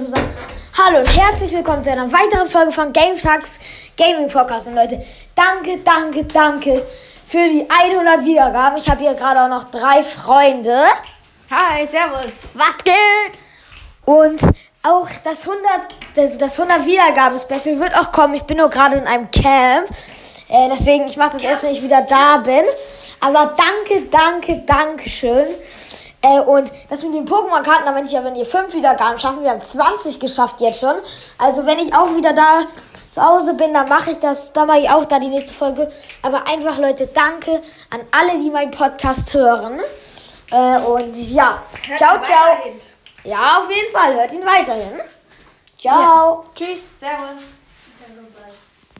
Intro sagen. Hallo und herzlich willkommen zu einer weiteren Folge von Game Sharks Gaming Podcast. Und Leute, danke, danke, danke für die 100 Wiedergaben. Ich habe hier gerade auch noch drei Freunde. Hi, servus. Was geht? Und auch das 100, das, das 100 Wiedergaben Special wird auch kommen. Ich bin nur gerade in einem Camp. Äh, deswegen, ich mache das erst, wenn ich wieder da bin. Aber danke, danke, danke schön. Äh, und das mit den Pokémon-Karten, da wenn ich ja, wenn ihr 5 Wiedergaben schaffen, wir haben 20 geschafft jetzt schon. Also wenn ich auch wieder da zu Hause bin, dann mache ich das, dann mache ich auch da die nächste Folge. Aber einfach, Leute, danke an alle, die meinen Podcast hören. Äh, und ja, Hört ciao, ciao. weiterhin. Ja, auf jeden Fall, hört ihn weiterhin. Ciao. Tschüss, servus.